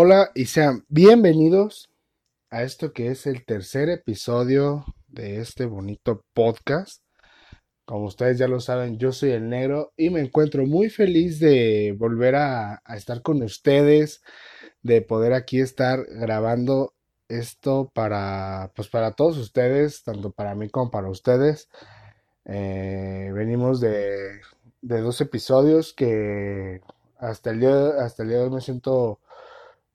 Hola y sean bienvenidos a esto que es el tercer episodio de este bonito podcast. Como ustedes ya lo saben, yo soy el negro y me encuentro muy feliz de volver a, estar con ustedes, de poder aquí estar grabando esto para, pues para todos ustedes, tanto para mí como para ustedes. Eh, venimos de, de dos episodios que hasta el día, hasta el día de hoy me siento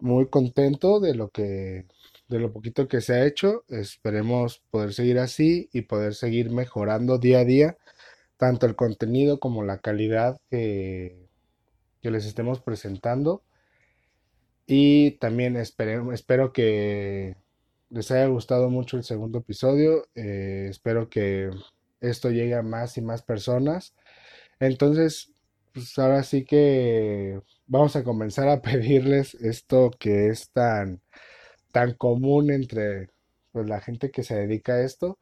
muy contento de lo que, de lo poquito que se ha hecho. Esperemos poder seguir así y poder seguir mejorando día a día, tanto el contenido como la calidad que, que les estemos presentando. Y también espero, que les haya gustado mucho el segundo episodio. Eh, espero que esto llegue a más y más personas. Entonces, pues ahora sí que vamos a comenzar a pedirles esto que es tan, tan común entre pues, la gente que se dedica a esto.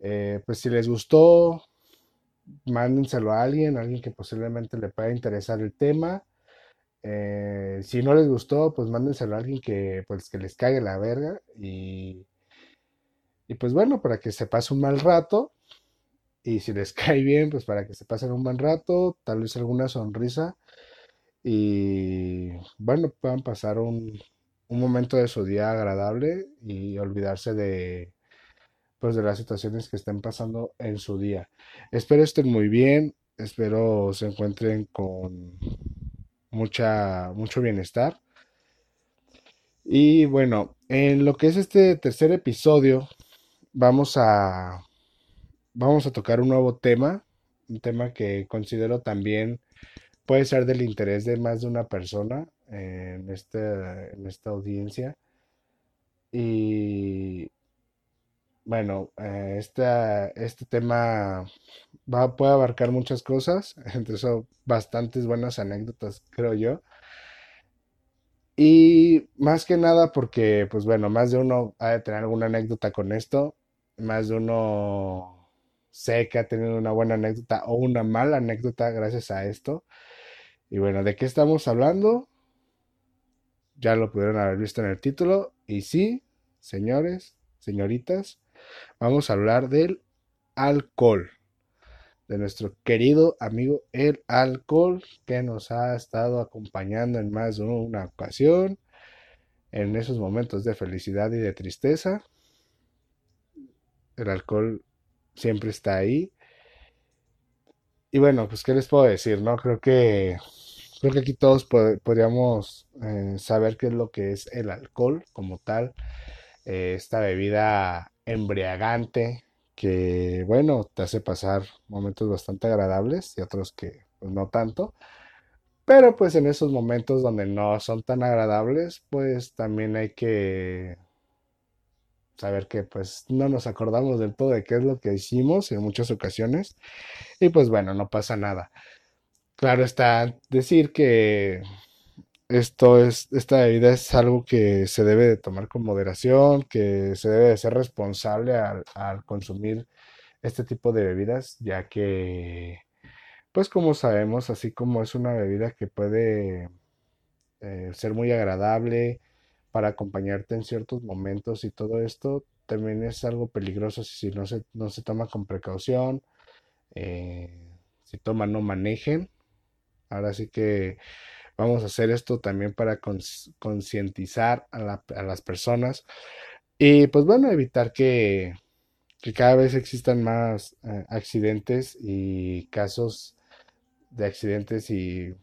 Eh, pues si les gustó, mándenselo a alguien, a alguien que posiblemente le pueda interesar el tema. Eh, si no les gustó, pues mándenselo a alguien que, pues, que les cague la verga. Y, y pues bueno, para que se pase un mal rato. Y si les cae bien, pues para que se pasen un buen rato, tal vez alguna sonrisa y bueno, puedan pasar un, momento de su día agradable y olvidarse de pues de las situaciones que estén pasando en su día. Espero estén muy bien, espero se encuentren con mucha mucho bienestar. Y bueno, en lo que es este tercer episodio vamos a vamos a tocar un nuevo tema, un tema que considero también puede ser del interés de más de una persona en, este, en esta audiencia. Y bueno, eh, este tema va, puede abarcar muchas cosas, entre eso bastantes buenas anécdotas, creo yo. Y más que nada porque, pues bueno, más de uno ha de tener alguna anécdota con esto, más de uno sé que ha tenido una buena anécdota o una mala anécdota gracias a esto. Y bueno, ¿de qué estamos hablando? Ya lo pudieron haber visto en el título. Y sí, señores, señoritas, vamos a hablar del alcohol. De nuestro querido amigo el alcohol que nos ha estado acompañando en más de una ocasión. En esos momentos de felicidad y de tristeza. El alcohol siempre está ahí. Y bueno, pues qué les puedo decir, ¿no? Creo que Creo que aquí todos podríamos eh, saber qué es lo que es el alcohol como tal, eh, esta bebida embriagante que, bueno, te hace pasar momentos bastante agradables y otros que pues, no tanto. Pero pues en esos momentos donde no son tan agradables, pues también hay que saber que pues no nos acordamos del todo de qué es lo que hicimos en muchas ocasiones. Y pues bueno, no pasa nada. Claro está decir que esto es, esta bebida es algo que se debe de tomar con moderación, que se debe de ser responsable al, consumir este tipo de bebidas, ya que, pues como sabemos, así como es una bebida que puede eh, ser muy agradable para acompañarte en ciertos momentos y todo esto, también es algo peligroso si no se, no se toma con precaución, eh, si toman no manejen. Ahora sí que vamos a hacer esto también para concientizar a, las personas y pues bueno, evitar que, cada vez existan más eh, accidentes y casos de accidentes y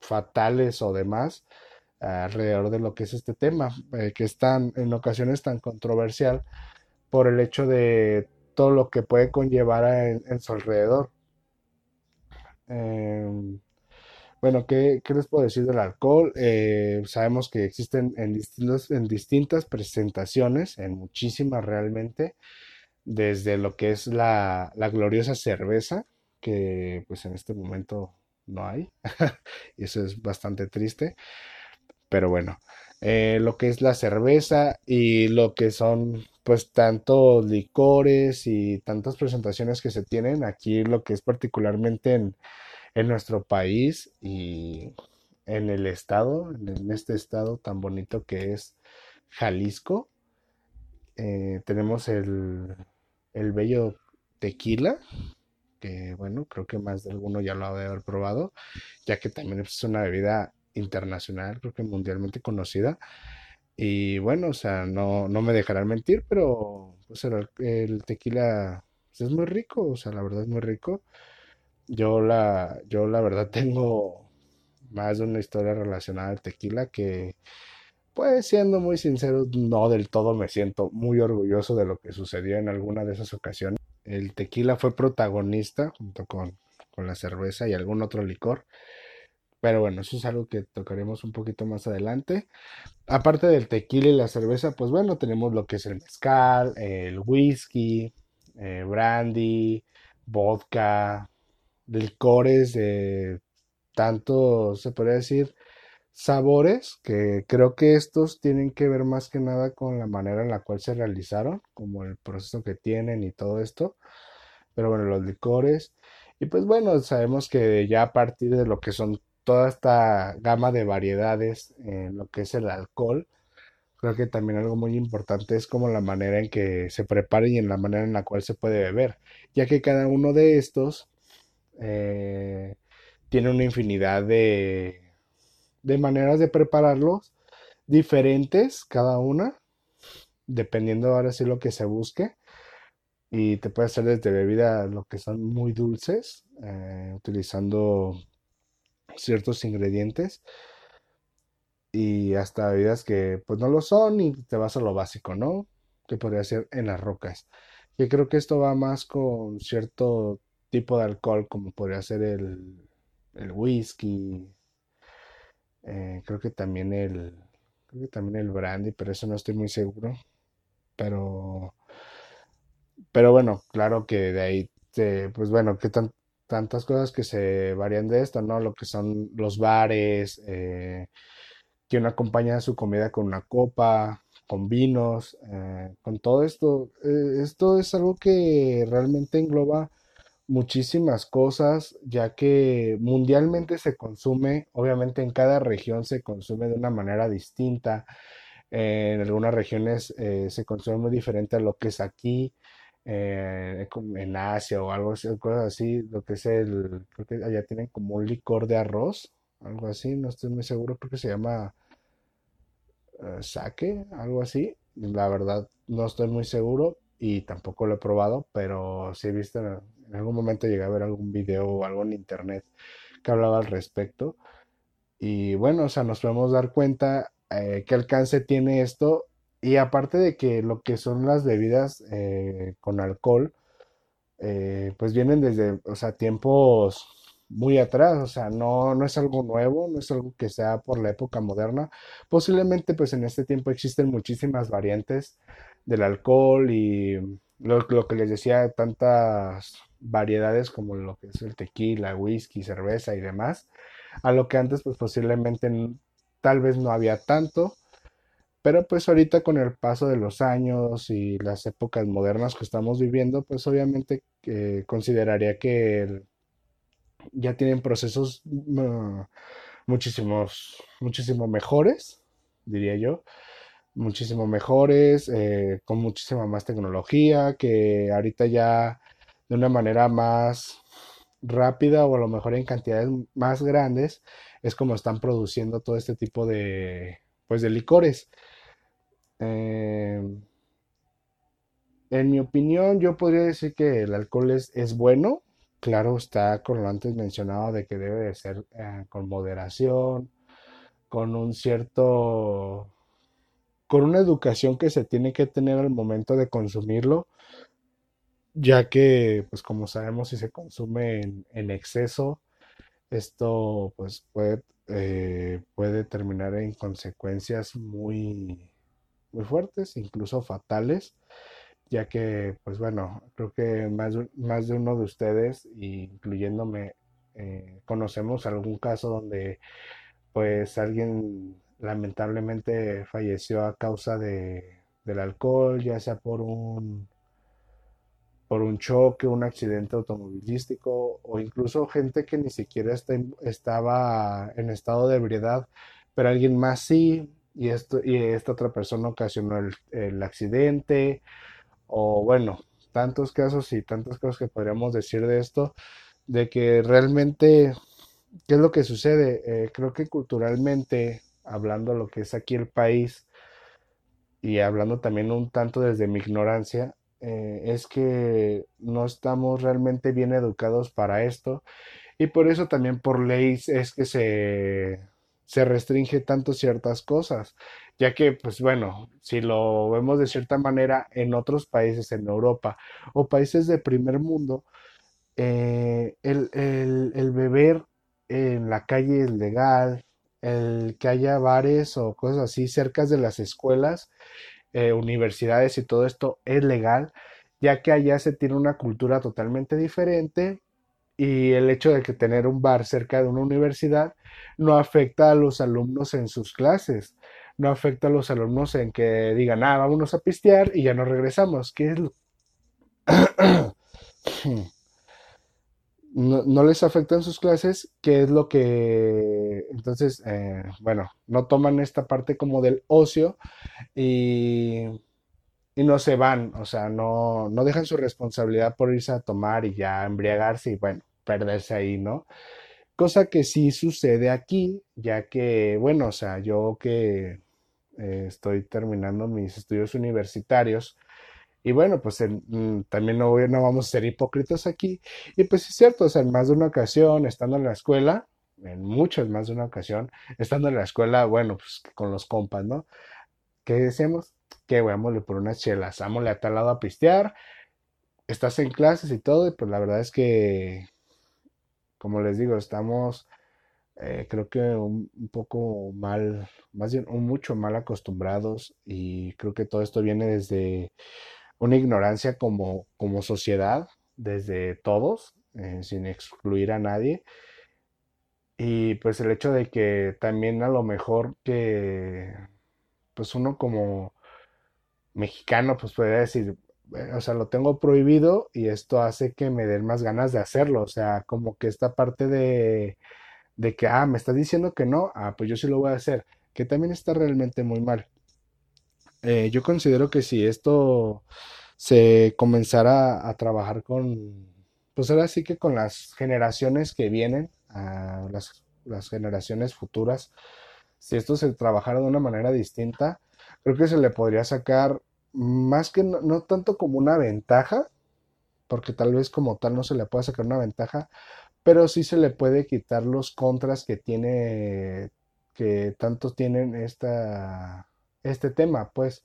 fatales o demás alrededor de lo que es este tema, eh, que es tan, en ocasiones tan controversial por el hecho de todo lo que puede conllevar en, su alrededor. Em, bueno, ¿qué, les puedo decir del alcohol? Eh, sabemos que existen en, distintos, en distintas presentaciones, en muchísimas realmente, desde lo que es la, gloriosa cerveza, que pues en este momento no hay, y eso es bastante triste, pero bueno, eh, lo que es la cerveza y lo que son pues tantos licores y tantas presentaciones que se tienen aquí, lo que es particularmente en en nuestro país y en el estado, en este estado tan bonito que es Jalisco. Eh, tenemos el, el bello tequila, que bueno, creo que más de alguno ya lo ha de haber probado, ya que también es una bebida internacional, creo que mundialmente conocida. Y bueno, o sea, no, no me dejarán mentir, pero pues el, tequila pues, es muy rico, o sea, la verdad es muy rico. Yo la, yo la verdad tengo más de una historia relacionada al tequila que, pues siendo muy sincero, no del todo me siento muy orgulloso de lo que sucedió en alguna de esas ocasiones. El tequila fue protagonista junto con, con la cerveza y algún otro licor pero bueno, eso es algo que tocaremos un poquito más adelante. Aparte del tequila y la cerveza, pues bueno, tenemos lo que es el mezcal, el whisky, eh, brandy, vodka, licores de tanto, se podría decir, sabores, que creo que estos tienen que ver más que nada con la manera en la cual se realizaron, como el proceso que tienen y todo esto. Pero bueno, los licores. Y pues bueno, sabemos que ya a partir de lo que son toda esta gama de variedades en lo que es el alcohol, creo que también algo muy importante es como la manera en que se prepara y en la manera en la cual se puede beber, ya que cada uno de estos eh, tiene una infinidad de, de maneras de prepararlos diferentes cada una, dependiendo ahora sí lo que se busque. Y te puede hacer desde bebidas lo que son muy dulces, eh, utilizando ciertos ingredientes y hasta bebidas que pues no lo son y te vas a lo básico, ¿no? Que podría ser en las rocas. Que creo que esto va más con cierto tipo de alcohol como podría ser el, el whisky, eh, creo que también el creo que también el brandy, pero eso no estoy muy seguro. Pero pero bueno, claro que de ahí pues bueno, qué tan tantas cosas que se varían de esto, ¿no? Lo que son los bares, eh, que uno acompaña su comida con una copa, con vinos, eh, con todo esto. Eh, esto es algo que realmente engloba muchísimas cosas, ya que mundialmente se consume, obviamente en cada región se consume de una manera distinta. en algunas regiones se consume muy diferente a lo que es aquí eh, en Asia o algo así, cosas así, lo que es el, creo que allá tienen como un licor de arroz, algo así, no estoy muy seguro, creo que se llama eh, sake, algo así, la verdad no estoy muy seguro y tampoco lo he probado, pero sí he visto en, en algún momento llegué a ver algún video o algo en internet que hablaba al respecto. Y bueno, o sea, nos podemos dar cuenta eh, qué alcance tiene esto y aparte de que lo que son las bebidas eh, con alcohol, eh, pues vienen desde, o sea, tiempos muy atrás, o sea, no, no es algo nuevo, no es algo que sea por la época moderna. Posiblemente, pues en este tiempo existen muchísimas variantes del alcohol y lo, lo que les decía, tantas variedades como lo que es el tequila, whisky, cerveza y demás, a lo que antes, pues posiblemente tal vez no había tanto pero pues ahorita con el paso de los años y las épocas modernas que estamos viviendo, pues obviamente eh, consideraría que ya tienen procesos mm, muchísimos, muchísimo mejores, diría yo, muchísimo mejores, eh, con muchísima más tecnología, que ahorita ya de una manera más rápida o a lo mejor en cantidades más grandes es como están produciendo todo este tipo de pues de licores Em, en mi opinión, yo podría decir que el alcohol es, es bueno. Claro, está con lo antes mencionado de que debe de ser eh, con moderación, con un cierto, con una educación que se tiene que tener al momento de consumirlo, ya que, pues como sabemos, si se consume en, exceso, esto pues puede, eh, puede terminar en consecuencias muy muy fuertes, incluso fatales, ya que, pues bueno, creo que más, más de uno de ustedes, incluyéndome, eh, conocemos algún caso donde pues alguien lamentablemente falleció a causa de, del alcohol, ya sea por un por un choque, un accidente automovilístico o incluso gente que ni siquiera estaba en estado de ebriedad, pero alguien más sí, y, esto, y esta otra persona ocasionó el, el accidente, o bueno, tantos casos y tantas cosas que podríamos decir de esto, de que realmente, ¿qué es lo que sucede? Eh, creo que culturalmente, hablando lo que es aquí el país, y hablando también un tanto desde mi ignorancia, eh, es que no estamos realmente bien educados para esto y por eso también por ley es que se, se restringe tanto ciertas cosas, ya que, pues bueno, si lo vemos de cierta manera en otros países, en Europa o países de primer mundo, eh, el, el beber en la calle es legal, el que haya bares o cosas así cerca de las escuelas eh, universidades y todo esto es legal, ya que allá se tiene una cultura totalmente diferente y el hecho de que tener un bar cerca de una universidad no afecta a los alumnos en sus clases, no afecta a los alumnos en que digan, ah, vámonos a pistear y ya no regresamos, ¿qué es lo... no, les afecta en sus clases, ¿qué es lo que entonces, eh, bueno, no toman esta parte como del ocio y, y no se van, o sea, no, no dejan su responsabilidad por irse a tomar y ya embriagarse y bueno, perderse ahí, ¿no? Cosa que sí sucede aquí, ya que, bueno, o sea, yo que eh, estoy terminando mis estudios universitarios, y bueno, pues mm, también no, no vamos a ser hipócritas aquí. Y pues es cierto, o sea, en más de una ocasión, estando en la escuela, en muchas más de una ocasión, estando en la escuela, bueno, pues con los compas, ¿no? ¿Qué decíamos? Que vámonos por unas chelas, vámonos a tal lado a pistear, estás en clases y todo, y pues la verdad es que, como les digo, estamos, eh, creo que un, poco mal, más bien un mucho mal acostumbrados, y creo que todo esto viene desde una ignorancia como, como sociedad, desde todos, eh, sin excluir a nadie. Y pues el hecho de que también a lo mejor que, pues uno como mexicano, pues podría decir, o sea, lo tengo prohibido y esto hace que me den más ganas de hacerlo. O sea, como que esta parte de, de que, ah, me estás diciendo que no, ah, pues yo sí lo voy a hacer, que también está realmente muy mal. Eh, yo considero que si esto se comenzara a trabajar con, pues ahora sí que con las generaciones que vienen, a las, las generaciones futuras, si esto se trabajara de una manera distinta, creo que se le podría sacar más que no, tanto como una ventaja, porque tal vez como tal no se le pueda sacar una ventaja, pero sí se le puede quitar los contras que tiene, que tanto tienen esta, este tema, pues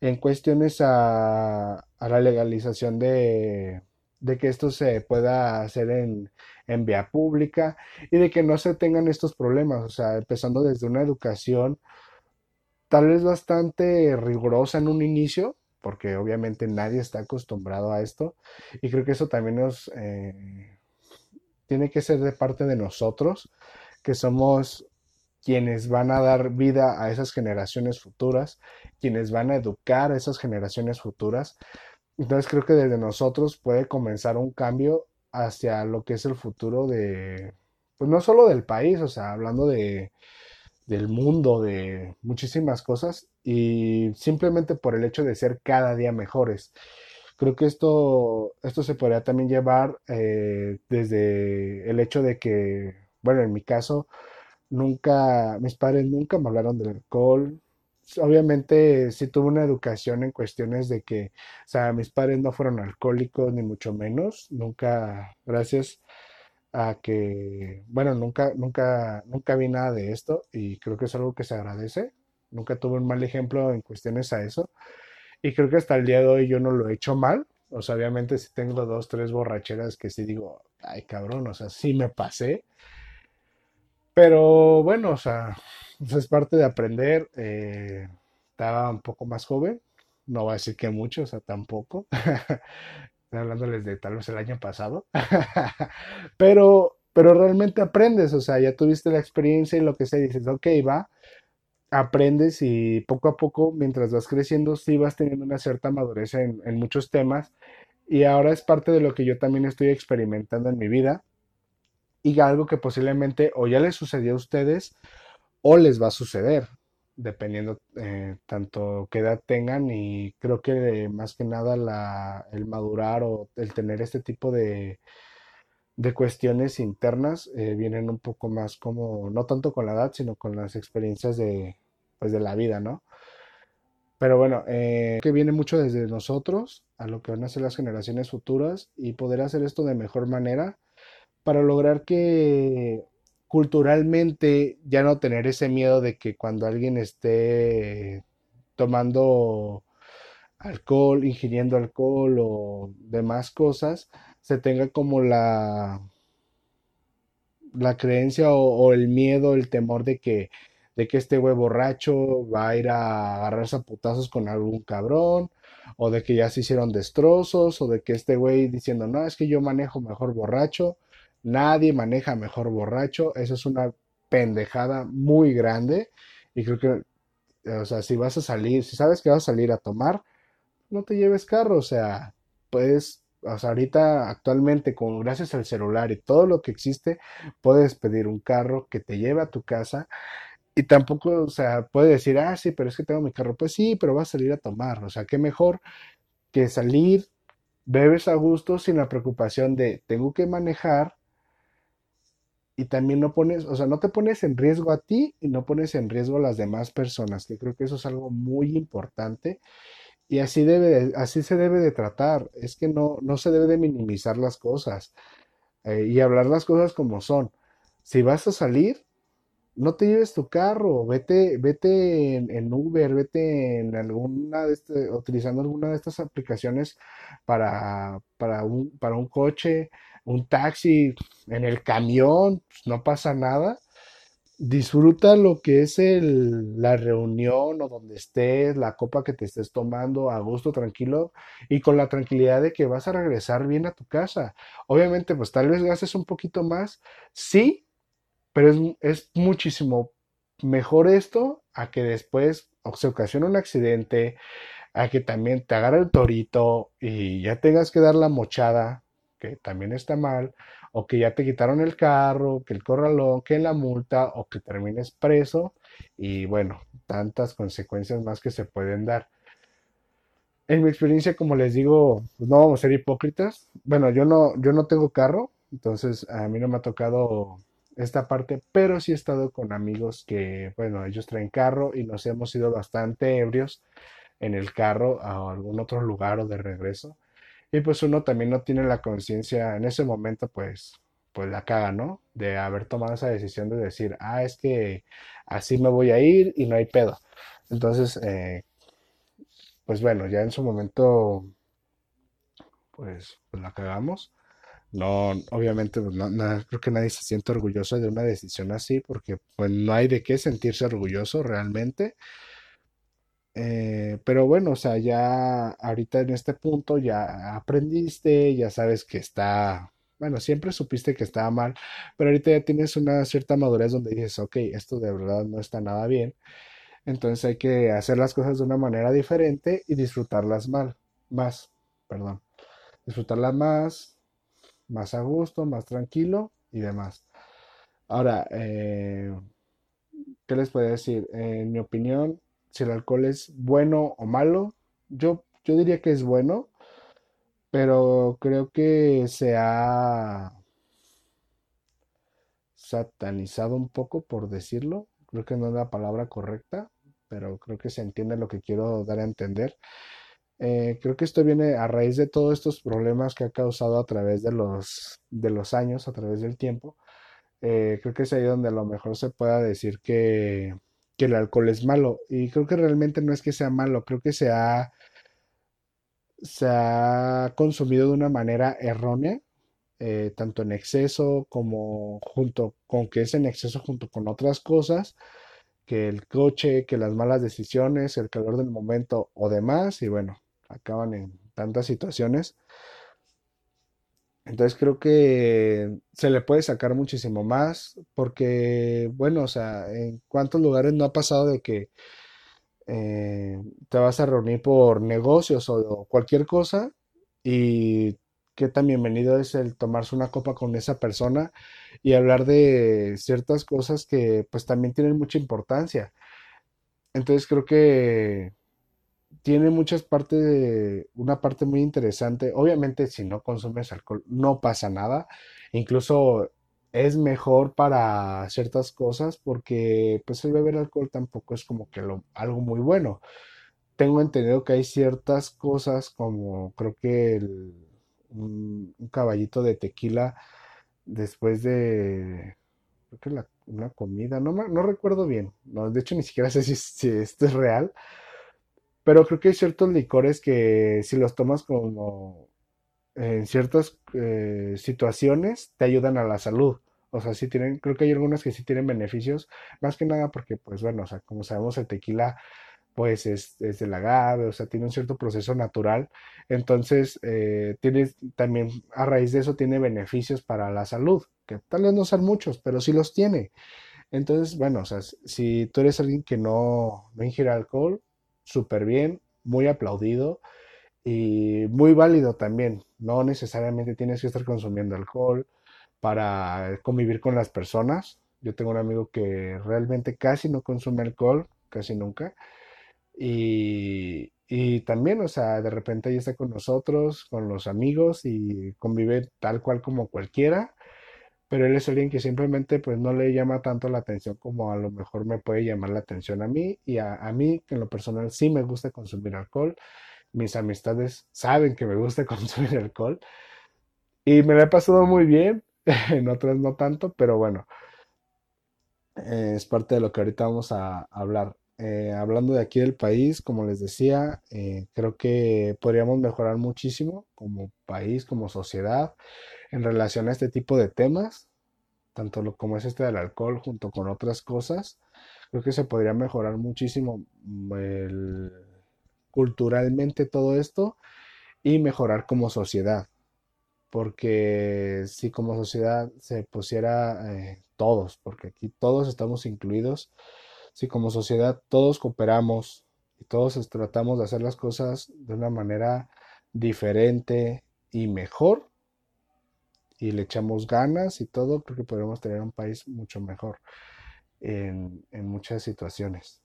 en cuestiones a, a la legalización de, de, que esto se pueda hacer en, en, vía pública y de que no se tengan estos problemas, o sea, empezando desde una educación tal vez bastante rigurosa en un inicio, porque obviamente nadie está acostumbrado a esto y creo que eso también nos eh, tiene que ser de parte de nosotros, que somos quienes van a dar vida a esas generaciones futuras, quienes van a educar a esas generaciones futuras. Entonces creo que desde nosotros puede comenzar un cambio hacia lo que es el futuro de, pues no solo del país, o sea, hablando de, del mundo, de muchísimas cosas, y simplemente por el hecho de ser cada día mejores. Creo que esto, esto se podría también llevar eh, desde el hecho de que, bueno, en mi caso, Nunca, mis padres nunca me hablaron del alcohol. Obviamente sí tuve una educación en cuestiones de que, o sea, mis padres no fueron alcohólicos ni mucho menos. Nunca, gracias a que, bueno, nunca, nunca, nunca vi nada de esto y creo que es algo que se agradece. Nunca tuve un mal ejemplo en cuestiones a eso. Y creo que hasta el día de hoy yo no lo he hecho mal. O sea, obviamente si tengo dos, tres borracheras que sí digo, ay cabrón, o sea, sí me pasé. Pero bueno, o sea, pues, es parte de aprender. Eh, estaba un poco más joven, no voy a decir que mucho, o sea, tampoco. Hablándoles de tal vez el año pasado. pero, pero realmente aprendes, o sea, ya tuviste la experiencia y lo que sea, dices, ok, va, aprendes y poco a poco, mientras vas creciendo, sí vas teniendo una cierta madurez en, en muchos temas. Y ahora es parte de lo que yo también estoy experimentando en mi vida. Y algo que posiblemente o ya les sucedió a ustedes o les va a suceder, dependiendo eh, tanto qué edad tengan y creo que más que nada la, el madurar o el tener este tipo de, de cuestiones internas eh, vienen un poco más como, no tanto con la edad, sino con las experiencias de, pues, de la vida, ¿no? Pero bueno, eh, que viene mucho desde nosotros a lo que van a ser las generaciones futuras y poder hacer esto de mejor manera para lograr que culturalmente ya no tener ese miedo de que cuando alguien esté tomando alcohol, ingiriendo alcohol o demás cosas, se tenga como la, la creencia o, el miedo, el temor de que, de que este güey borracho va a ir a agarrarse a putazos con algún cabrón, o de que ya se hicieron destrozos, o de que este güey diciendo, no, es que yo manejo mejor borracho, nadie maneja mejor borracho, eso es una pendejada muy grande, y creo que, o sea, si vas a salir, si sabes que vas a salir a tomar, no te lleves carro, o sea, puedes o sea, ahorita actualmente con gracias al celular y todo lo que existe, puedes pedir un carro que te lleve a tu casa y tampoco, o sea, puedes decir, ah, sí, pero es que tengo mi carro. Pues sí, pero vas a salir a tomar. O sea, qué mejor que salir, bebes a gusto sin la preocupación de tengo que manejar y también no pones, o sea, no te pones en riesgo a ti y no pones en riesgo a las demás personas, que creo que eso es algo muy importante y así, debe, así se debe de tratar. Es que no, no se debe de minimizar las cosas eh, y hablar las cosas como son. Si vas a salir, no te lleves tu carro, vete, vete en, Uber, vete en alguna de este, utilizando alguna de estas aplicaciones para, para, un, para un coche, un taxi, en el camión, pues, no pasa nada disfruta lo que es el, la reunión o donde estés, la copa que te estés tomando a gusto, tranquilo y con la tranquilidad de que vas a regresar bien a tu casa. Obviamente, pues tal vez gastes un poquito más, sí, pero es, es muchísimo mejor esto a que después se ocasione un accidente, a que también te agarre el torito y ya tengas que dar la mochada, que también está mal o que ya te quitaron el carro, que el corralón, que la multa o que termines preso y bueno, tantas consecuencias más que se pueden dar. En mi experiencia, como les digo, pues no vamos a ser hipócritas. Bueno, yo no, yo no tengo carro, entonces a mí no me ha tocado esta parte, pero sí he estado con amigos que, bueno, ellos traen carro y nos hemos ido bastante ebrios en el carro a algún otro lugar o de regreso. Y pues uno también no tiene la conciencia en ese momento, pues, pues la caga, ¿no? De haber tomado esa decisión de decir, ah, es que así me voy a ir y no hay pedo. Entonces, eh, pues bueno, ya en su momento, pues, pues la cagamos. No, obviamente, pues, no, creo que nadie se siente orgulloso de una decisión así, porque pues no hay de qué sentirse orgulloso realmente. Eh, pero bueno, o sea, ya ahorita en este punto ya aprendiste, ya sabes que está, bueno, siempre supiste que estaba mal, pero ahorita ya tienes una cierta madurez donde dices, ok, esto de verdad no está nada bien. Entonces hay que hacer las cosas de una manera diferente y disfrutarlas mal, más, perdón, disfrutarlas más, más a gusto, más tranquilo y demás. Ahora, eh, ¿qué les puedo decir? en mi opinión, si el alcohol es bueno o malo. Yo, yo diría que es bueno, pero creo que se ha satanizado un poco, por decirlo. Creo que no es la palabra correcta, pero creo que se entiende lo que quiero dar a entender. Eh, creo que esto viene a raíz de todos estos problemas que ha causado a través de los, de los años, a través del tiempo. Eh, creo que es ahí donde a lo mejor se pueda decir que que el alcohol es malo. Y creo que realmente no es que sea malo, creo que se ha, se ha consumido de una manera errónea, eh, tanto en exceso como junto con que es en exceso junto con otras cosas, que el coche, que las malas decisiones, el calor del momento o demás, y bueno, acaban en tantas situaciones. Entonces creo que se le puede sacar muchísimo más porque, bueno, o sea, en cuántos lugares no ha pasado de que eh, te vas a reunir por negocios o, cualquier cosa y qué tan bienvenido es el tomarse una copa con esa persona y hablar de ciertas cosas que pues también tienen mucha importancia. Entonces creo que tiene muchas partes, una parte muy interesante. Obviamente, si no consumes alcohol, no pasa nada. Incluso es mejor para ciertas cosas porque pues el beber alcohol tampoco es como que lo- algo muy bueno. Tengo entendido que hay ciertas cosas como creo que un, caballito de tequila después de creo que una comida, no, no recuerdo bien. No, de hecho, ni siquiera sé si esto es real pero creo que hay ciertos licores que si los tomas como en ciertas eh, situaciones te ayudan a la salud. O sea, sí tienen, creo que hay algunos que sí tienen beneficios, más que nada porque, pues bueno, o sea, como sabemos, el tequila, pues es, es del agave, o sea, tiene un cierto proceso natural. Entonces, eh, tiene también, a raíz de eso, tiene beneficios para la salud, que tal vez no sean muchos, pero sí los tiene. Entonces, bueno, o sea, si tú eres alguien que no, no ingiere alcohol, súper bien, muy aplaudido y muy válido también. No necesariamente tienes que estar consumiendo alcohol para convivir con las personas. Yo tengo un amigo que realmente casi no consume alcohol, casi nunca. Y, y también, o sea, de repente ahí está con nosotros, con los amigos y convive tal cual como cualquiera pero él es alguien que simplemente pues no le llama tanto la atención como a lo mejor me puede llamar la atención a mí y a, a mí que en lo personal sí me gusta consumir alcohol, mis amistades saben que me gusta consumir alcohol y me la he pasado muy bien, en otras no tanto, pero bueno, eh, es parte de lo que ahorita vamos a, hablar. Eh, hablando de aquí del país, como les decía, eh, creo que podríamos mejorar muchísimo como país, como sociedad, en relación a este tipo de temas tanto lo, como es este del alcohol junto con otras cosas, creo que se podría mejorar muchísimo mm, culturalmente todo esto y mejorar como sociedad, porque si como sociedad se pusiera eh, todos, porque aquí todos estamos incluidos, si como sociedad todos cooperamos y todos tratamos de hacer las cosas de una manera diferente y mejor, y le echamos ganas y todo, creo que podremos tener un país mucho mejor en, en muchas situaciones.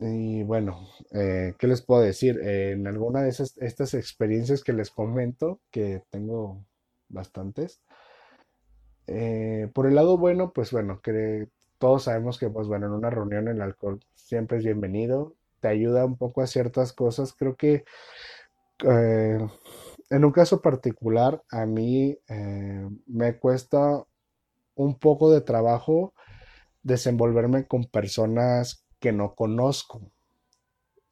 Y bueno, eh, ¿qué les puedo decir? Eh, en alguna de esas, estas experiencias que les comento, que tengo bastantes, eh, por el lado bueno, pues bueno, que todos sabemos que pues bueno, en una reunión el alcohol siempre es bienvenido, te ayuda un poco a ciertas cosas, creo que en un caso particular a mí eh, me cuesta un poco de trabajo desenvolverme con personas que no conozco.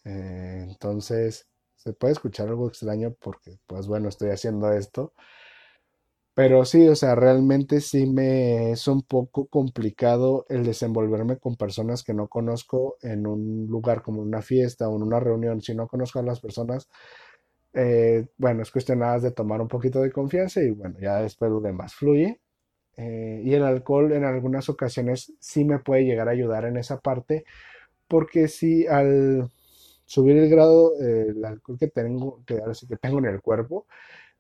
Eh, entonces, se puede escuchar algo extraño porque, pues bueno, estoy haciendo esto. Pero sí, o sea, realmente sí me es un poco complicado el desenvolverme con personas que no conozco en un lugar como una fiesta o en una reunión. Si no conozco a las personas, eh, bueno, es cuestión de tomar un poquito de confianza y bueno, ya después lo demás fluye. Eh, y el alcohol en algunas ocasiones sí me puede llegar a ayudar en esa parte, porque si al subir el grado, eh, alcohol que tengo, que ahora sí que tengo en el cuerpo,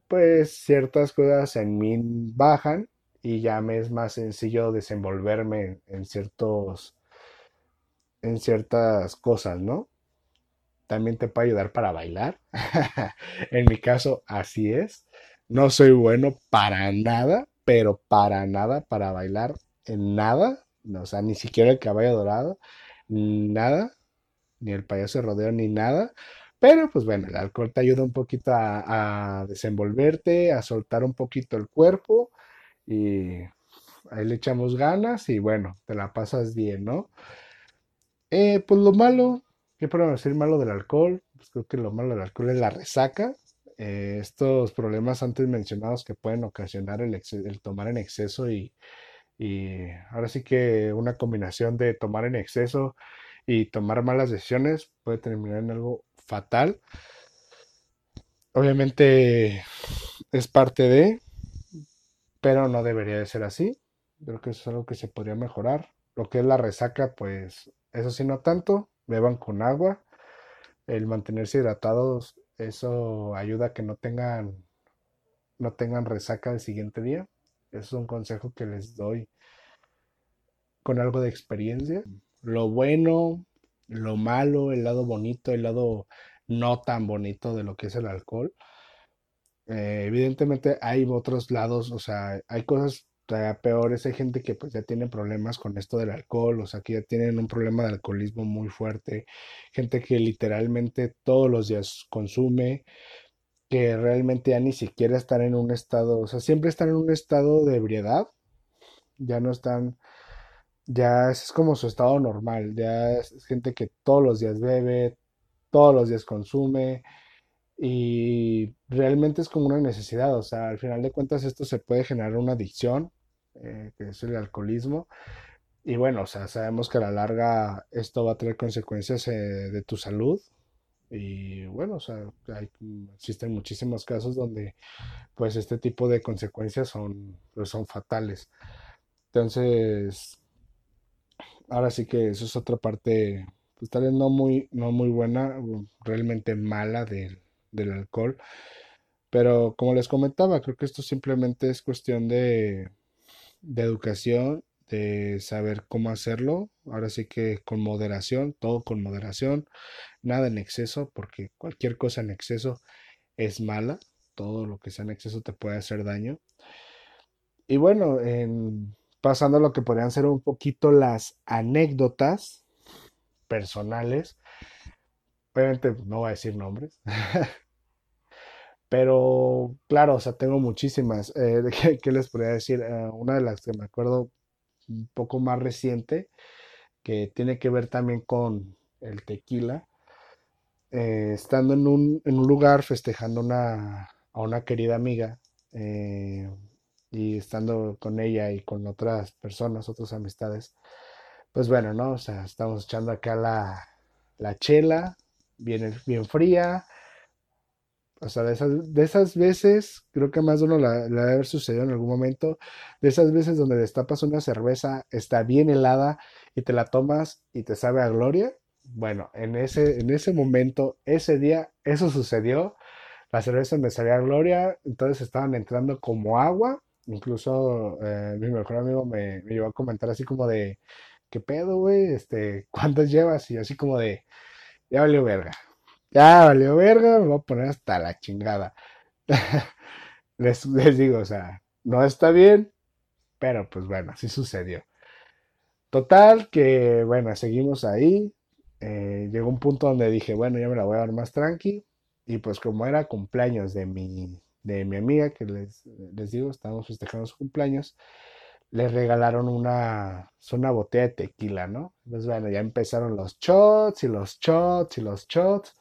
pues ciertas cosas en mí bajan y ya me es más sencillo desenvolverme en ciertos, en ciertas cosas, ¿no? También te puede ayudar para bailar. En mi caso, así es. No soy bueno para nada, pero para nada para bailar en nada. O sea, ni siquiera el caballo dorado, nada, ni el payaso de rodeo, ni nada. Pero pues bueno, el alcohol te ayuda un poquito a, a desenvolverte, a soltar un poquito el cuerpo y ahí le echamos ganas y bueno, te la pasas bien, ¿no? Eh, pues lo malo, ¿qué podemos decir malo del alcohol? Pues creo que lo malo del alcohol es la resaca. Eh, estos problemas antes mencionados que pueden ocasionar el, tomar en exceso y, y ahora sí que una combinación de tomar en exceso y tomar malas decisiones puede terminar en algo fatal. Obviamente es parte de, pero no debería de ser así. Creo que eso es algo que se podría mejorar. Lo que es la resaca, pues eso sí no tanto. Beban con agua. El mantenerse hidratados Eso ayuda a que no tengan, no tengan resaca el siguiente día. Es un consejo que les doy con algo de experiencia. Lo bueno, lo malo, el lado bonito, el lado no tan bonito de lo que es el alcohol. Eh, evidentemente hay otros lados, o sea, hay cosas todavía peores, hay gente que pues ya tiene problemas con esto del alcohol, o sea, que ya tienen un problema de alcoholismo muy fuerte, gente que literalmente todos los días consume, que realmente ya ni siquiera están en un estado, o sea, siempre están en un estado de ebriedad, ya no están, ya es como su estado normal, ya es gente que todos los días bebe, todos los días consume y realmente es como una necesidad, o sea, al final de cuentas esto se puede generar una adicción, eh, que es el alcoholismo, y bueno, o sea, sabemos que a la larga esto va a tener consecuencias eh, de tu salud, y bueno, o sea, hay- existen muchísimos casos donde pues este tipo de consecuencias son, pues, son fatales. Entonces, ahora sí que eso es otra parte, pues tal vez no muy, no muy buena, realmente mala del, del alcohol. Pero como les comentaba, creo que esto simplemente es cuestión de, de educación, de saber cómo hacerlo. Ahora sí que con moderación, todo con moderación, nada en exceso, porque cualquier cosa en exceso es mala. Todo lo que sea en exceso te puede hacer daño. Y bueno, en- pasando a lo que podrían ser un poquito las anécdotas personales. Obviamente no voy a decir nombres, pero claro, o sea, tengo muchísimas. Eh, ¿de qué, les podría decir? Eh, una de las que me acuerdo un poco más reciente, que tiene que ver también con el tequila. Eh, estando en un, en un lugar festejando una, a una querida amiga y estando con ella y con otras personas, otras amistades, pues bueno, ¿no? O sea, estamos echando acá la, la chela, bien, bien fría, o sea, de esas, de esas veces, creo que más de uno la, debe haber sucedido en algún momento, de esas veces donde destapas una cerveza, está bien helada y te la tomas y te sabe a gloria. Bueno, en ese, en ese momento, ese día, eso sucedió. La cerveza me sabía a gloria, entonces estaban entrando como agua. Incluso eh, mi mejor amigo me, llevó a comentar así como de, ¿qué pedo, güey? Este, ¿cuántas llevas? Y así como de, ya valió verga. Ya valió verga, me voy a poner hasta la chingada. Les, les digo, o sea, no está bien, pero pues bueno, así sucedió. Total, que bueno, seguimos ahí. Eh, llegó un punto donde dije, bueno, ya me la voy a dar más tranqui. Y pues como era cumpleaños de mi, de mi amiga, que les, les digo, estábamos festejando su cumpleaños, les regalaron una, una botella de tequila, ¿no? Pues bueno, ya empezaron los shots y los shots y los shots.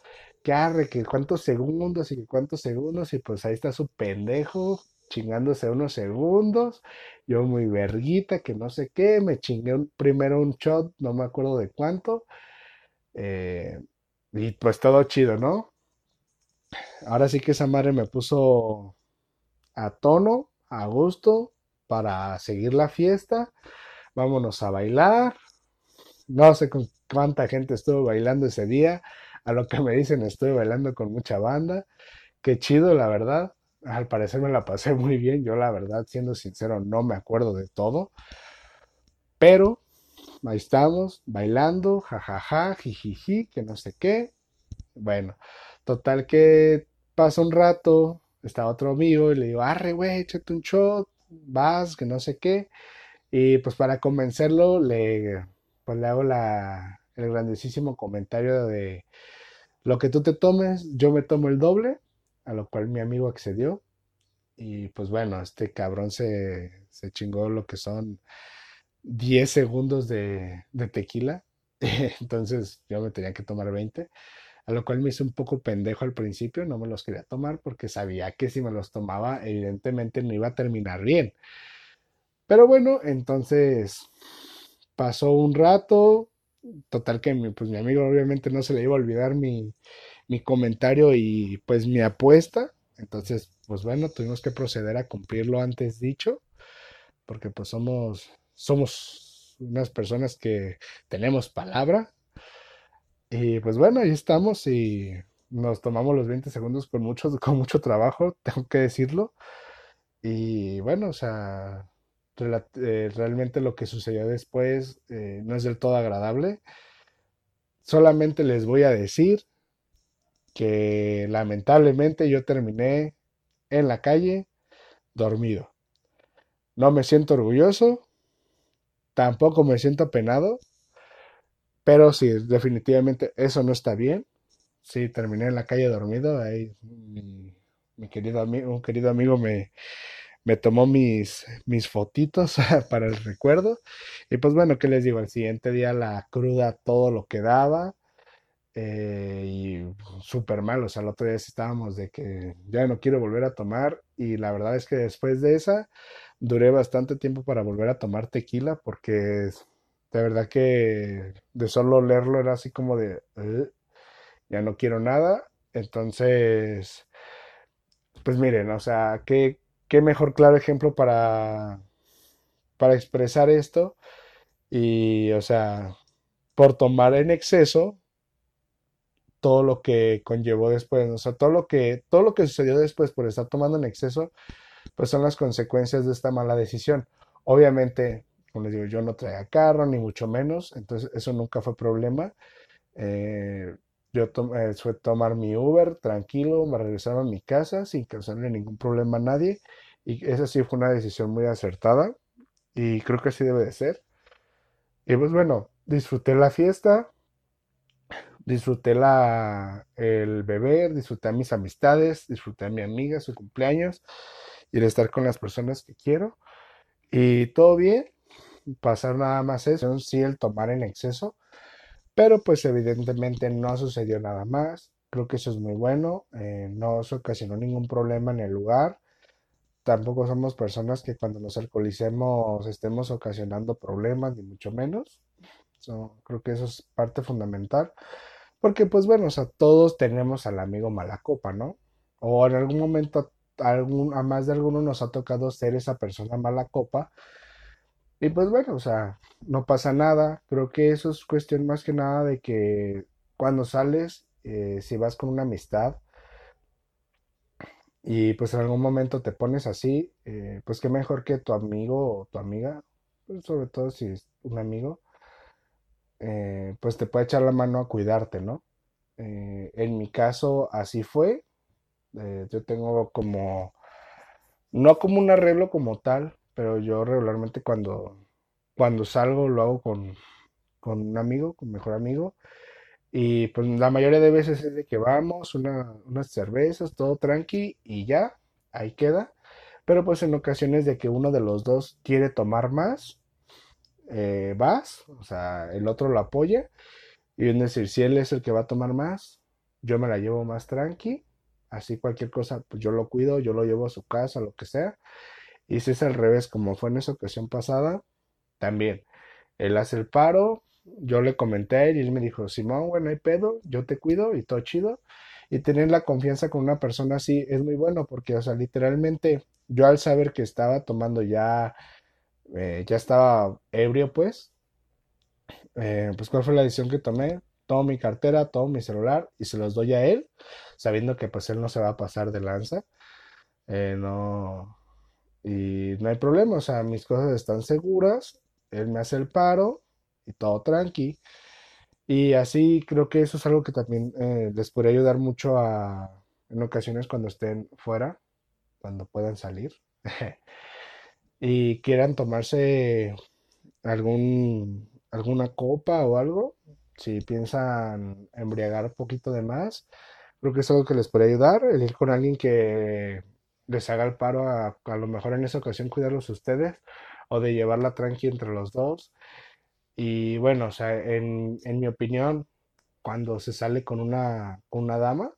Que arre, que cuántos segundos y que cuántos segundos. Y pues ahí está su pendejo chingándose unos segundos. Yo muy verguita, que no sé qué. Me chingué primero un shot, no me acuerdo de cuánto. eh, y pues todo chido, ¿no? Ahora sí que esa madre me puso a tono, a gusto, para seguir la fiesta. Vámonos a bailar. No sé con cuánta gente estuvo bailando ese día. A lo que me dicen, estuve bailando con mucha banda. Qué chido, la verdad. Al parecer me la pasé muy bien. Yo, la verdad, siendo sincero, no me acuerdo de todo. Pero ahí estamos, bailando, jajaja, jijiji, que no sé qué. Bueno, total que pasa un rato, está otro amigo y le digo, arre, güey, échate un shot, vas, que no sé qué. Y pues para convencerlo, le, pues le hago la, el grandísimo comentario de lo que tú te tomes, yo me tomo el doble, a lo cual mi amigo accedió. Y pues bueno, este cabrón se, se chingó lo que son 10 segundos de, de tequila. Entonces yo me tenía que tomar 20 a lo cual me hice un poco pendejo al principio, no me los quería tomar porque sabía que si me los tomaba, evidentemente no iba a terminar bien. Pero bueno, entonces pasó un rato, total que mi, pues mi amigo obviamente no se le iba a olvidar mi, mi comentario y pues mi apuesta. Entonces, pues bueno, tuvimos que proceder a cumplir lo antes dicho, porque pues somos, somos unas personas que tenemos palabra. Y pues bueno, ahí estamos y nos tomamos los 20 segundos con mucho, con mucho trabajo, tengo que decirlo. Y bueno, o sea, eh, realmente lo que sucedió después eh, no es del todo agradable. Solamente les voy a decir que lamentablemente yo terminé en la calle dormido. No me siento orgulloso, tampoco me siento apenado, pero sí, definitivamente eso no está bien. Sí, terminé en la calle dormido. Ahí mi, querido amigo, un querido amigo me, me tomó mis, mis fotitos para el recuerdo. Y pues bueno, ¿qué les digo? El siguiente día la cruda todo lo que daba. Eh, y súper mal, o sea, el otro día estábamos de que ya no quiero volver a tomar y la verdad es que después de esa duré bastante tiempo para volver a tomar tequila porque de verdad que de solo leerlo era así como de ya no quiero nada, entonces pues miren, o sea, qué, qué mejor claro ejemplo para, para expresar esto y o sea, por tomar en exceso todo lo que conllevó después, o sea, todo lo que, todo lo que sucedió después por estar tomando en exceso, pues son las consecuencias de esta mala decisión. Obviamente, como les digo, yo no traía carro, ni mucho menos, entonces eso nunca fue problema. Eh, yo eh, fue tomar mi Uber tranquilo, me regresaron a mi casa sin causarle ningún problema a nadie. Y esa sí fue una decisión muy acertada y creo que así debe de ser. Y pues bueno, disfruté la fiesta, disfruté la, el beber, disfruté a mis amistades, disfruté a mi amiga, su cumpleaños y el estar con las personas que quiero. Y todo bien, pasar nada más eso, sí el tomar en exceso, pero pues evidentemente no sucedió nada más. Creo que eso es muy bueno, eh, no se ocasionó ningún problema en el lugar. Tampoco somos personas que cuando nos alcoholicemos estemos ocasionando problemas, ni mucho menos. creo que eso es parte fundamental. Porque pues bueno, o sea, todos tenemos al amigo mala copa, ¿no? O en algún momento algún, a más de alguno nos ha tocado ser esa persona mala copa. Y pues bueno, o sea, no pasa nada. Creo que eso es cuestión más que nada de que cuando sales, eh, si vas con una amistad y pues en algún momento te pones así, eh, pues qué mejor que tu amigo o tu amiga, pues, sobre todo si es un amigo, eh, pues te puede echar la mano a cuidarte, ¿no? En mi caso así fue. Yo tengo como, no como un arreglo como tal, pero yo regularmente cuando, cuando salgo lo hago con, con un amigo, con mejor amigo. Y pues la mayoría de veces es de que vamos, unas cervezas, todo tranqui y ya, ahí queda. Pero pues en ocasiones de que uno de los dos quiere tomar más, eh, vas, o sea, el otro lo apoya. Y es decir, si él es el que va a tomar más, yo me la llevo más tranqui. Así cualquier cosa, pues yo lo cuido, yo lo llevo a su casa, lo que sea. Y si es al revés, como fue en esa ocasión pasada, también. Él hace el paro, yo le comenté a él y él me dijo, Simón, bueno, hay pedo, yo te cuido y todo chido. Y tener la confianza con una persona así es muy bueno porque, o sea, literalmente yo al saber que estaba tomando ya eh, ya estaba ebrio, pues. Eh, pues, ¿cuál fue la decisión que tomé? Tomo mi cartera, tomo mi celular y se los doy a él, sabiendo que pues él no se va a pasar de lanza. Eh, no. Y no hay problema, o sea, mis cosas están seguras, él me hace el paro y todo tranqui. Y así creo que eso es algo que también les podría ayudar mucho a, en ocasiones cuando estén fuera, cuando puedan salir. y quieran tomarse algún, alguna copa o algo, si piensan embriagar un poquito de más, creo que es algo que les puede ayudar, el ir con alguien que les haga el paro a, a lo mejor en esa ocasión cuidarlos ustedes o de llevarla tranqui entre los dos. Y bueno, o sea, en, en mi opinión, cuando se sale con una, una dama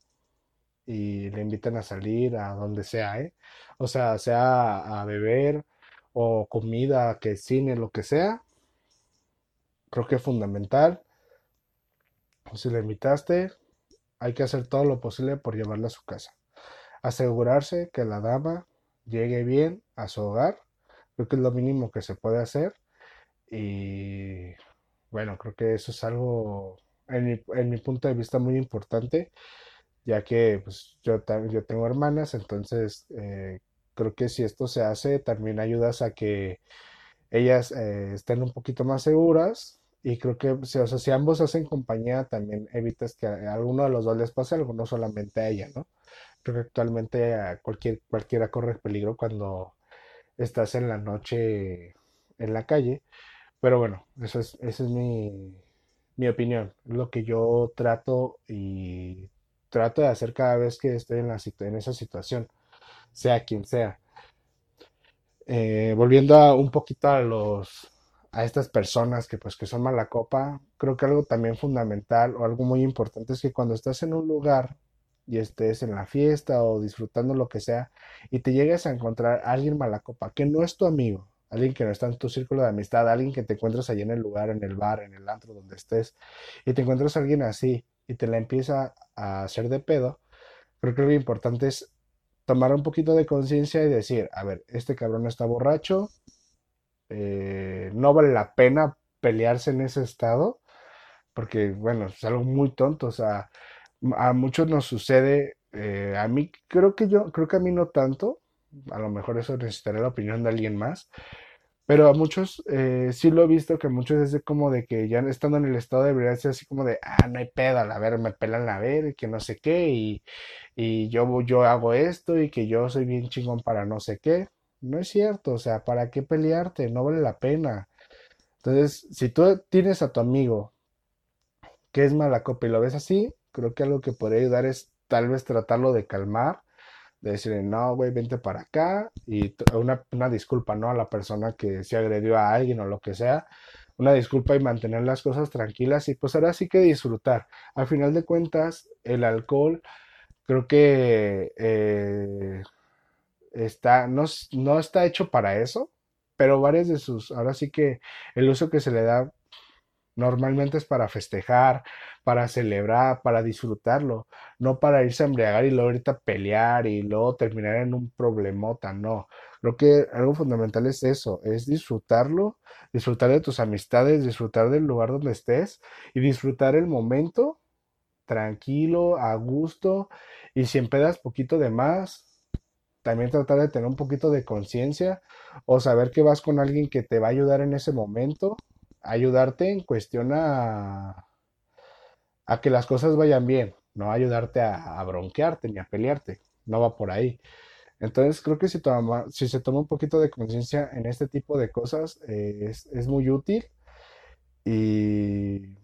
y le invitan a salir a donde sea, ¿eh? O sea, sea a beber o comida, que cine, lo que sea. Creo que es fundamental. Si le invitaste, hay que hacer todo lo posible por llevarla a su casa. Asegurarse que la dama llegue bien a su hogar. Creo que es lo mínimo que se puede hacer. Y bueno, creo que eso es algo, en mi, en mi punto de vista, muy importante. ya que pues, yo, yo tengo hermanas, entonces eh, creo que si esto se hace, también ayudas a que ellas eh, estén un poquito más seguras y creo que o sea, si ambos hacen compañía, también evitas que a alguno de los dos les pase algo, no solamente a ella, ¿no? Creo que actualmente cualquier, cualquiera corre peligro cuando estás en la noche en la calle. Pero bueno, eso es, esa es mi, mi opinión, lo que yo trato y trato de hacer cada vez que estoy en, la, en esa situación, sea quien sea. Eh, volviendo a un poquito a los a estas personas que pues que son mala copa, creo que algo también fundamental o algo muy importante es que cuando estás en un lugar y estés en la fiesta o disfrutando lo que sea y te llegues a encontrar a alguien mala copa que no es tu amigo, alguien que no está en tu círculo de amistad, alguien que te encuentras allí en el lugar, en el bar, en el antro donde estés y te encuentras a alguien así y te la empieza a hacer de pedo, creo que lo importante es tomar un poquito de conciencia y decir, a ver, este cabrón está borracho, eh, no vale la pena pelearse en ese estado, porque bueno, es algo muy tonto, o sea, a muchos nos sucede, eh, a mí creo que yo, creo que a mí no tanto, a lo mejor eso necesitaré la opinión de alguien más, pero a muchos eh, sí lo he visto que muchos es de como de que ya estando en el estado de ebriedad así como de, ah, no hay pedo, a ver, me pelan a ver, que no sé qué, y, y yo, yo hago esto y que yo soy bien chingón para no sé qué. No es cierto, o sea, ¿para qué pelearte? No vale la pena. Entonces, si tú tienes a tu amigo que es mala copa y lo ves así, creo que algo que podría ayudar es tal vez tratarlo de calmar, de decirle, no, güey, vente para acá y una, una disculpa, ¿no? A la persona que se agredió a alguien o lo que sea, una disculpa y mantener las cosas tranquilas y pues ahora sí que disfrutar. Al final de cuentas, el alcohol creo que eh, está, no, no está hecho para eso, pero varias de sus, ahora sí que el uso que se le da normalmente es para festejar, para celebrar, para disfrutarlo, no para irse a embriagar y luego ahorita pelear y luego terminar en un problemota, no. Creo que algo fundamental es eso, es disfrutarlo, disfrutar de tus amistades, disfrutar del lugar donde estés y disfrutar el momento tranquilo, a gusto y si empedas poquito de más, también tratar de tener un poquito de conciencia o saber que vas con alguien que te va a ayudar en ese momento, ayudarte en cuestión a, que las cosas vayan bien, no ayudarte a, bronquearte ni a pelearte, no va por ahí. Entonces creo que si, toma, si se toma un poquito de conciencia en este tipo de cosas eh, es, es, muy útil y,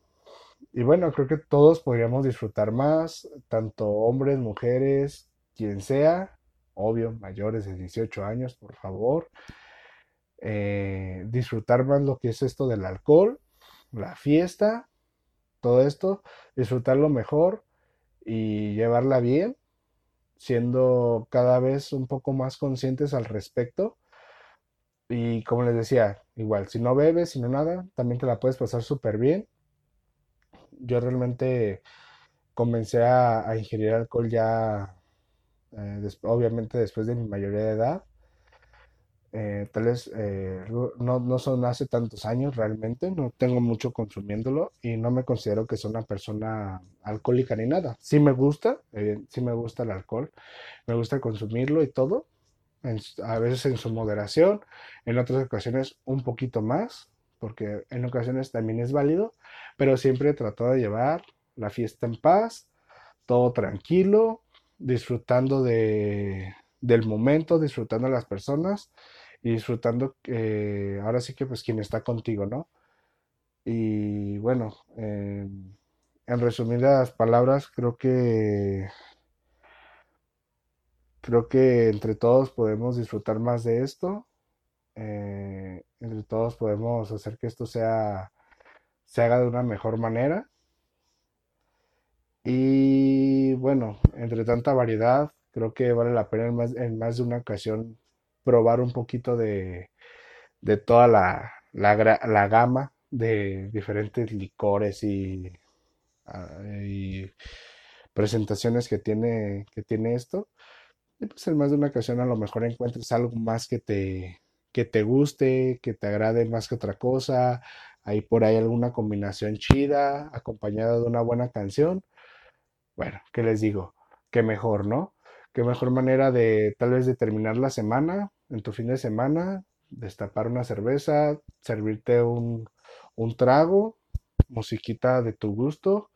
y bueno, creo que todos podríamos disfrutar más, tanto hombres, mujeres, quien sea, obvio, mayores de 18 años, por favor. Eh, disfrutar más lo que es esto del alcohol, la fiesta, todo esto, disfrutarlo mejor y llevarla bien, siendo cada vez un poco más conscientes al respecto. Y como les decía, igual, si no bebes, si no nada, también te la puedes pasar súper bien. Yo realmente comencé a ingerir alcohol ya eh, obviamente después de mi mayoría de edad. Eh, tal vez eh, no, no, son hace tantos años realmente, no tengo mucho consumiéndolo y no me considero que soy una persona alcohólica ni nada. Sí me gusta, sí me gusta el alcohol, me gusta consumirlo y todo, a veces en su moderación, en otras ocasiones un poquito más, porque en ocasiones también es válido, pero siempre he tratado de llevar la fiesta en paz, todo tranquilo, disfrutando de, del momento, disfrutando de las personas y disfrutando eh, ahora sí que pues quien está contigo, ¿no? Y bueno, en resumidas palabras, creo que creo que entre todos podemos disfrutar más de esto. Eh, entre todos podemos hacer que esto sea se haga de una mejor manera y bueno, entre tanta variedad, creo que vale la pena en más, en más de una ocasión probar un poquito de, de toda la, la, gama de diferentes licores y, ah, y, presentaciones que tiene, que tiene esto. Y pues en más de una ocasión a lo mejor encuentres algo más que te, que te guste, que te agrade más que otra cosa. Hay por ahí alguna combinación chida, acompañada de una buena canción bueno, ¿qué les digo? qué mejor, ¿no? Qué mejor manera de tal vez de terminar la semana, en tu fin de semana, destapar una cerveza, servirte un, un trago, musiquita de tu gusto,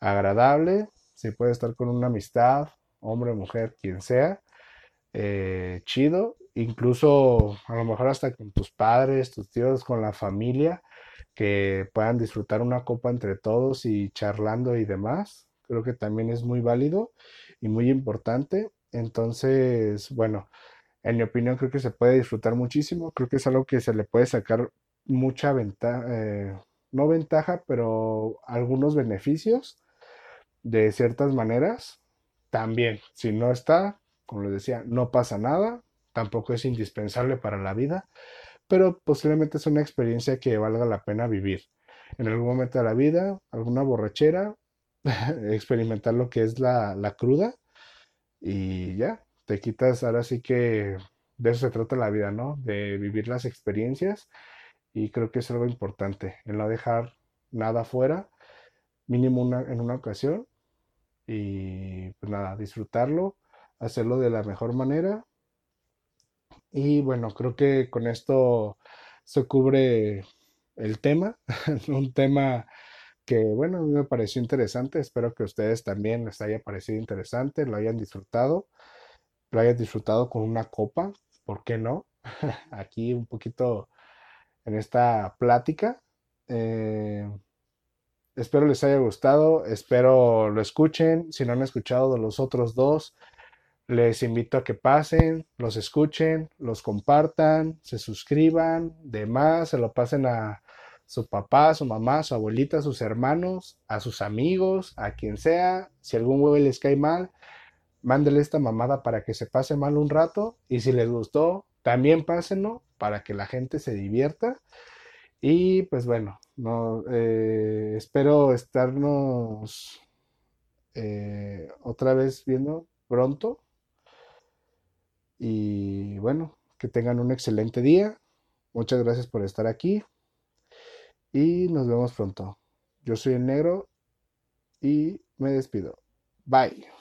agradable, si puedes estar con una amistad, hombre, mujer, quien sea, eh, chido, incluso a lo mejor hasta con tus padres, tus tíos, con la familia, que puedan disfrutar una copa entre todos y charlando y demás. Creo que también es muy válido y muy importante. Entonces, bueno, en mi opinión creo que se puede disfrutar muchísimo. Creo que es algo que se le puede sacar mucha ventaja, eh, no ventaja, pero algunos beneficios de ciertas maneras. También, si no está, como les decía, no pasa nada, tampoco es indispensable para la vida, pero posiblemente es una experiencia que valga la pena vivir. En algún momento de la vida, alguna borrachera, experimentar lo que es la, la cruda y ya, te quitas, ahora sí que de eso se trata la vida, ¿no? De vivir las experiencias y creo que es algo importante, en no dejar nada fuera, mínimo una, en una ocasión y pues nada, disfrutarlo, hacerlo de la mejor manera. Y bueno, creo que con esto se cubre el tema, un tema que bueno, a mí me pareció interesante, espero que a ustedes también les haya parecido interesante, lo hayan disfrutado, lo hayan disfrutado con una copa, ¿por qué no? Aquí un poquito en esta plática. Eh, Espero les haya gustado, espero lo escuchen. Si no han escuchado de los otros dos, les invito a que pasen, los escuchen, los compartan, se suscriban, demás, se lo pasen a su papá, su mamá, su abuelita, sus hermanos, a sus amigos, a quien sea. Si algún huevo les cae mal, mándele esta mamada para que se pase mal un rato. Y si les gustó, también pásenlo para que la gente se divierta. Y pues bueno, no, eh, espero estarnos eh, otra vez viendo pronto. Y bueno, que tengan un excelente día. Muchas gracias por estar aquí. Y nos vemos pronto. Yo soy el negro y me despido. Bye.